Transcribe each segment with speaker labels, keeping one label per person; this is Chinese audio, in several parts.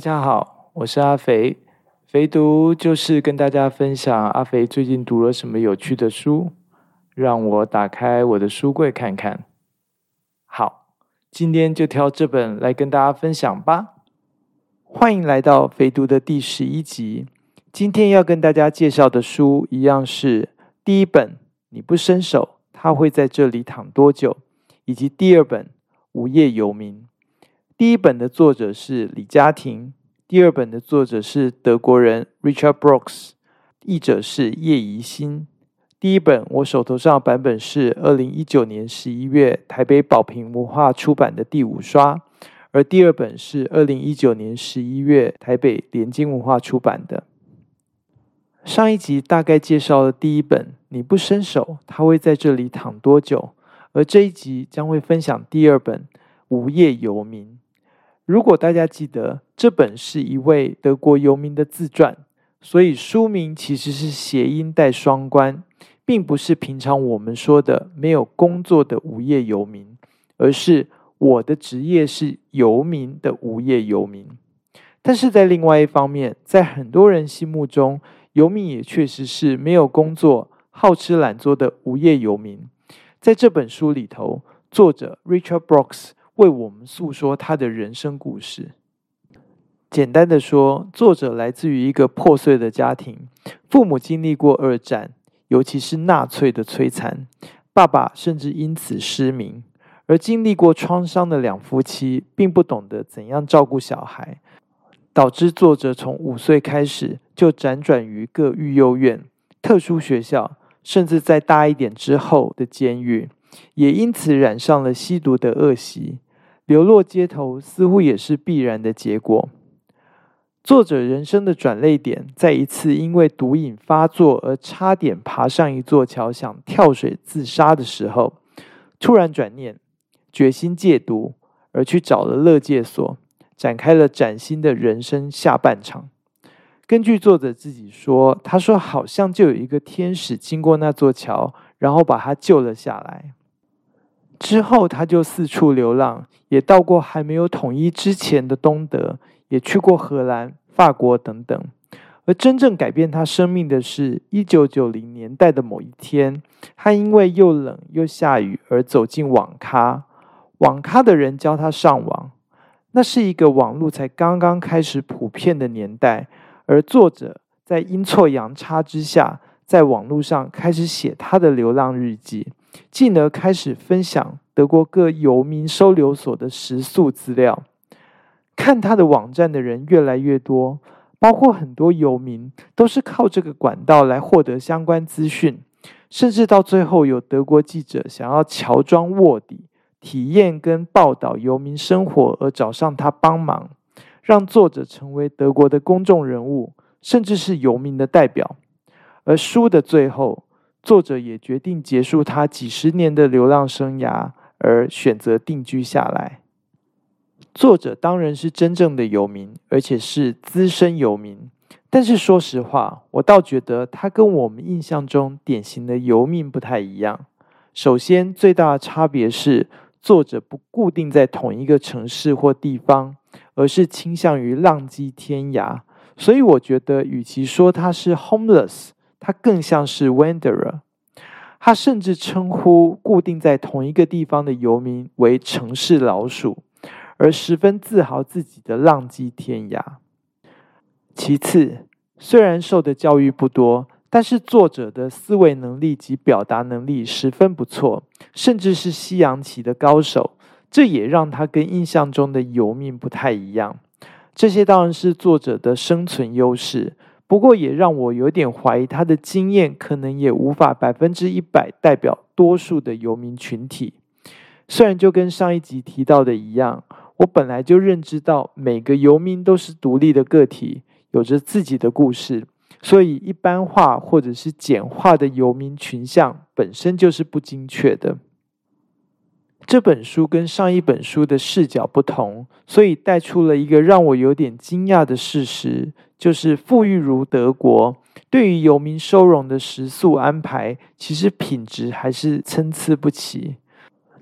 Speaker 1: 大家好，我是阿肥。肥读就是跟大家分享阿肥最近读了什么有趣的书，让我打开我的书柜看看。好，今天就挑这本来跟大家分享吧。欢迎来到肥读的第十一集。今天要跟大家介绍的书一样是第一本，你不伸手，他会在这里躺多久？以及第二本《无业游民》。第一本的作者是李嘉婷。第二本的作者是德国人 Richard Brooks，译者是叶怡欣。第一本我手头上的版本是二零一九年十一月台北宝瓶文化出版的第五刷，而第二本是二零一九年十一月台北联经文化出版的。上一集大概介绍了第一本，你不伸手，他会在这里躺多久？而这一集将会分享第二本《无业游民》。如果大家记得，这本是一位德国游民的自传，所以书名其实是谐音带双关，并不是平常我们说的没有工作的无业游民，而是我的职业是游民的无业游民。但是在另外一方面，在很多人心目中，游民也确实是没有工作、好吃懒做的无业游民。在这本书里头，作者 Richard Brooks。为我们诉说他的人生故事。简单的说，作者来自于一个破碎的家庭，父母经历过二战，尤其是纳粹的摧残，爸爸甚至因此失明。而经历过创伤的两夫妻，并不懂得怎样照顾小孩，导致作者从五岁开始就辗转于各育幼院、特殊学校，甚至在大一点之后的监狱，也因此染上了吸毒的恶习。流落街头似乎也是必然的结果。作者人生的转泪点，在一次因为毒瘾发作而差点爬上一座桥想跳水自杀的时候，突然转念，决心戒毒，而去找了乐戒所，展开了崭新的人生下半场。根据作者自己说，他说好像就有一个天使经过那座桥，然后把他救了下来。之后，他就四处流浪，也到过还没有统一之前的东德，也去过荷兰、法国等等。而真正改变他生命的是，一九九零年代的某一天，他因为又冷又下雨而走进网咖。网咖的人教他上网，那是一个网络才刚刚开始普遍的年代。而作者在阴错阳差之下，在网络上开始写他的流浪日记。进而开始分享德国各游民收留所的食宿资料。看他的网站的人越来越多，包括很多游民都是靠这个管道来获得相关资讯。甚至到最后，有德国记者想要乔装卧底，体验跟报道游民生活，而找上他帮忙，让作者成为德国的公众人物，甚至是游民的代表。而书的最后。作者也决定结束他几十年的流浪生涯，而选择定居下来。作者当然是真正的游民，而且是资深游民。但是说实话，我倒觉得他跟我们印象中典型的游民不太一样。首先，最大的差别是，作者不固定在同一个城市或地方，而是倾向于浪迹天涯。所以，我觉得与其说他是 homeless。他更像是 wanderer，他甚至称呼固定在同一个地方的游民为城市老鼠，而十分自豪自己的浪迹天涯。其次，虽然受的教育不多，但是作者的思维能力及表达能力十分不错，甚至是西洋棋的高手，这也让他跟印象中的游民不太一样。这些当然是作者的生存优势。不过也让我有点怀疑，他的经验可能也无法百分之一百代表多数的游民群体。虽然就跟上一集提到的一样，我本来就认知到每个游民都是独立的个体，有着自己的故事，所以一般化或者是简化的游民群像本身就是不精确的。这本书跟上一本书的视角不同，所以带出了一个让我有点惊讶的事实。就是富裕如德国，对于游民收容的食宿安排，其实品质还是参差不齐。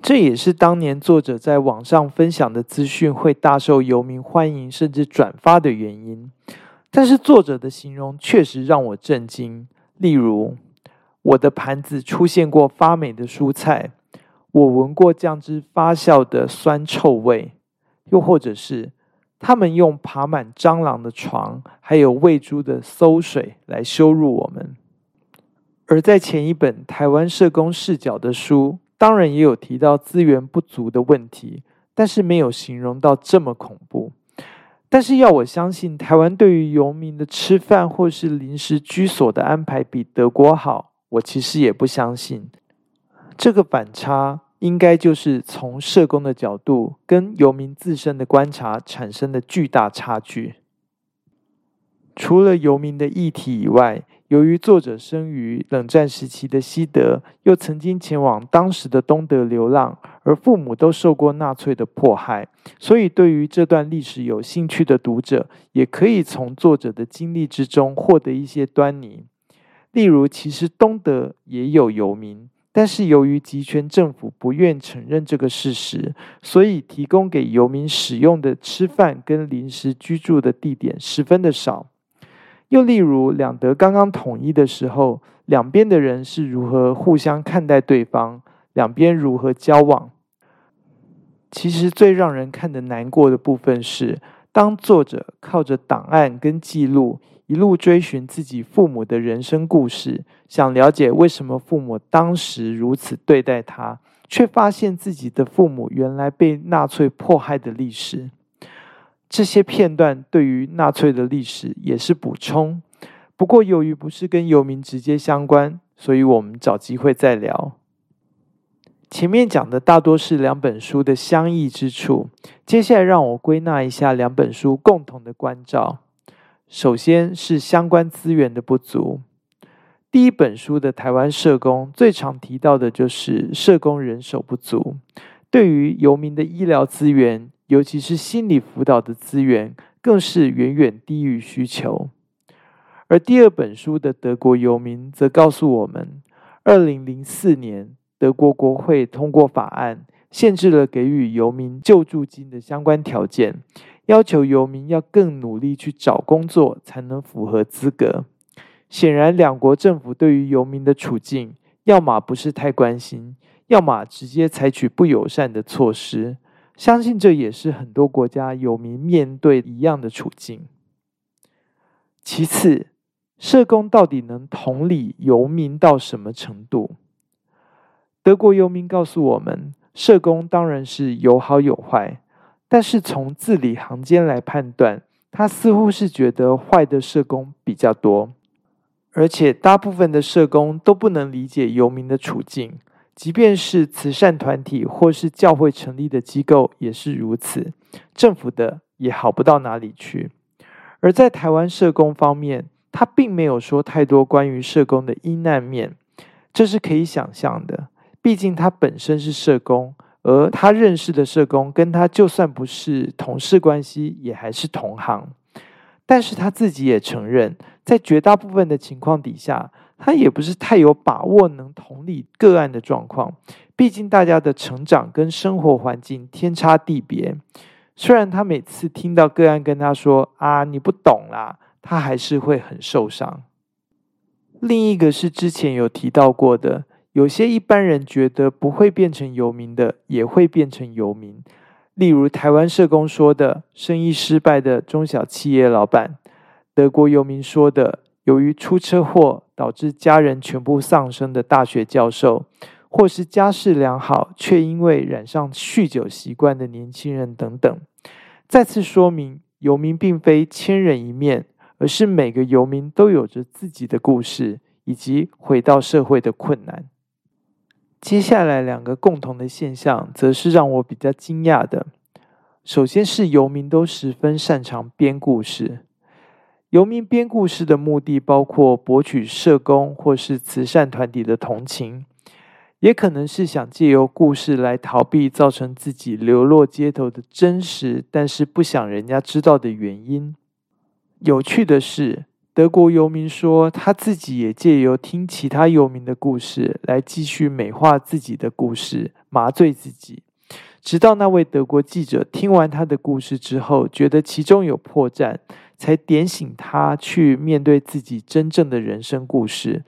Speaker 1: 这也是当年作者在网上分享的资讯会大受游民欢迎，甚至转发的原因。但是作者的形容确实让我震惊，例如我的盘子出现过发霉的蔬菜，我闻过酱汁发酵的酸臭味，又或者是他们用爬满蟑螂的床，还有喂猪的馊水来羞辱我们。而在前一本台湾社工视角的书，当然也有提到资源不足的问题，但是没有形容到这么恐怖。但是要我相信，台湾对于游民的吃饭或是临时居所的安排比德国好，我其实也不相信。这个反差，应该就是从社工的角度跟游民自身的观察产生的巨大差距。除了游民的议题以外，由于作者生于冷战时期的西德，又曾经前往当时的东德流浪，而父母都受过纳粹的迫害，所以对于这段历史有兴趣的读者，也可以从作者的经历之中获得一些端倪。例如，其实东德也有游民，但是由于集权政府不愿承认这个事实，所以提供给游民使用的吃饭跟临时居住的地点十分的少。又例如，两德刚刚统一的时候，两边的人是如何互相看待对方，两边如何交往。其实最让人看得难过的部分是，当作者靠着档案跟记录，一路追寻自己父母的人生故事，想了解为什么父母当时如此对待他，却发现自己的父母原来被纳粹迫害的历史。这些片段对于纳粹的历史也是补充，不过由于不是跟游民直接相关，所以我们找机会再聊。前面讲的大多是两本书的相异之处，接下来让我归纳一下两本书共同的关照。首先是相关资源的不足。第一本书的台湾社工最常提到的就是社工人手不足，对于游民的医疗资源。尤其是心理辅导的资源，更是远远低于需求。而第二本书的德国游民则告诉我们，二零零四年德国国会通过法案，限制了给予游民救助金的相关条件，要求游民要更努力去找工作，才能符合资格。显然，两国政府对于游民的处境，要么不是太关心，要么直接采取不友善的措施。相信这也是很多国家游民面对一样的处境。其次，社工到底能同理游民到什么程度？德国游民告诉我们，社工当然是有好有坏，但是从字里行间来判断，他似乎是觉得坏的社工比较多，而且大部分的社工都不能理解游民的处境。即便是慈善团体或是教会成立的机构也是如此，政府的也好不到哪里去。而在台湾社工方面，他并没有说太多关于社工的阴暗面，这是可以想象的。毕竟他本身是社工，而他认识的社工跟他就算不是同事关系，也还是同行。但是他自己也承认，在绝大部分的情况底下。他也不是太有把握能同理个案的状况，毕竟大家的成长跟生活环境天差地别。虽然他每次听到个案跟他说“啊，你不懂啦”，他还是会很受伤。另一个是之前有提到过的，有些一般人觉得不会变成游民的，也会变成游民。例如台湾社工说的，生意失败的中小企业老板；德国游民说的。由于出车祸导致家人全部丧生的大学教授，或是家世良好却因为染上酗酒习惯的年轻人等等，再次说明游民并非千人一面，而是每个游民都有着自己的故事以及回到社会的困难。接下来两个共同的现象，则是让我比较惊讶的。首先是游民都十分擅长编故事。游民编故事的目的包括博取社工或是慈善团体的同情，也可能是想借由故事来逃避造成自己流落街头的真实，但是不想人家知道的原因。有趣的是，德国游民说，他自己也借由听其他游民的故事，来继续美化自己的故事，麻醉自己。直到那位德国记者听完他的故事之后，觉得其中有破绽，才点醒他去面对自己真正的人生故事，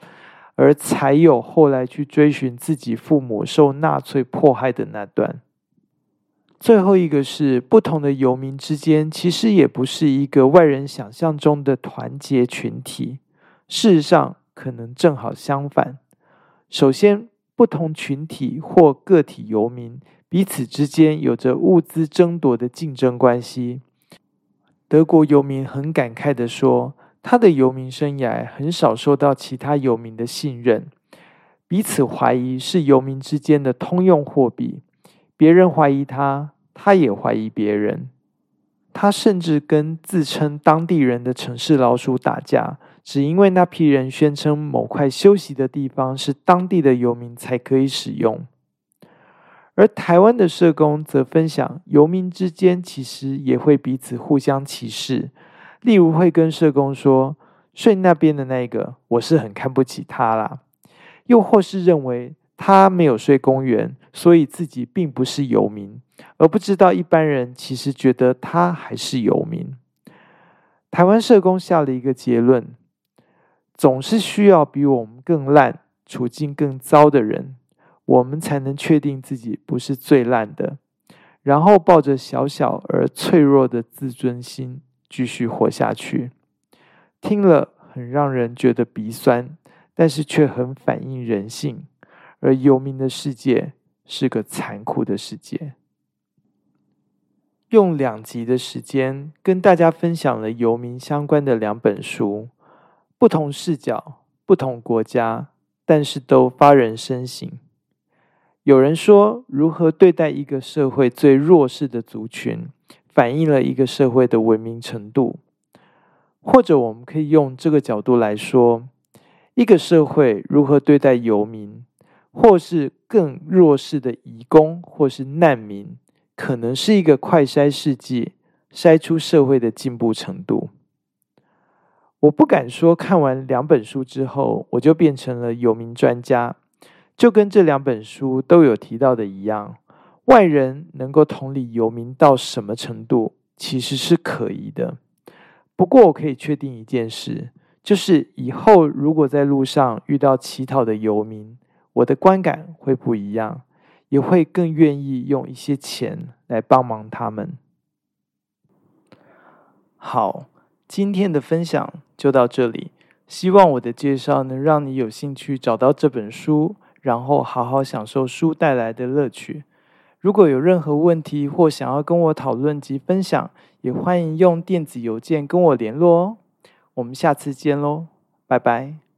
Speaker 1: 而才有后来去追寻自己父母受纳粹迫害的那段。最后一个是不同的游民之间，其实也不是一个外人想象中的团结群体，事实上可能正好相反。首先，不同群体或个体游民。彼此之间有着物资争夺的竞争关系。德国游民很感慨的说：“他的游民生涯很少受到其他游民的信任，彼此怀疑是游民之间的通用货币。别人怀疑他，他也怀疑别人。他甚至跟自称当地人的城市老鼠打架，只因为那批人宣称某块休息的地方是当地的游民才可以使用。”而台湾的社工则分享，游民之间其实也会彼此互相歧视，例如会跟社工说：“睡那边的那个，我是很看不起他啦。”又或是认为他没有睡公园，所以自己并不是游民，而不知道一般人其实觉得他还是游民。台湾社工下了一个结论：总是需要比我们更烂、处境更糟的人。我们才能确定自己不是最烂的，然后抱着小小而脆弱的自尊心继续活下去。听了很让人觉得鼻酸，但是却很反映人性。而游民的世界是个残酷的世界。用两集的时间跟大家分享了游民相关的两本书，不同视角、不同国家，但是都发人深省。有人说，如何对待一个社会最弱势的族群，反映了一个社会的文明程度。或者，我们可以用这个角度来说，一个社会如何对待游民，或是更弱势的移工，或是难民，可能是一个快筛试剂，筛出社会的进步程度。我不敢说，看完两本书之后，我就变成了游民专家。就跟这两本书都有提到的一样，外人能够同理游民到什么程度，其实是可疑的。不过，我可以确定一件事，就是以后如果在路上遇到乞讨的游民，我的观感会不一样，也会更愿意用一些钱来帮忙他们。好，今天的分享就到这里，希望我的介绍能让你有兴趣找到这本书。然后好好享受书带来的乐趣。如果有任何问题或想要跟我讨论及分享，也欢迎用电子邮件跟我联络哦。我们下次见喽，拜拜。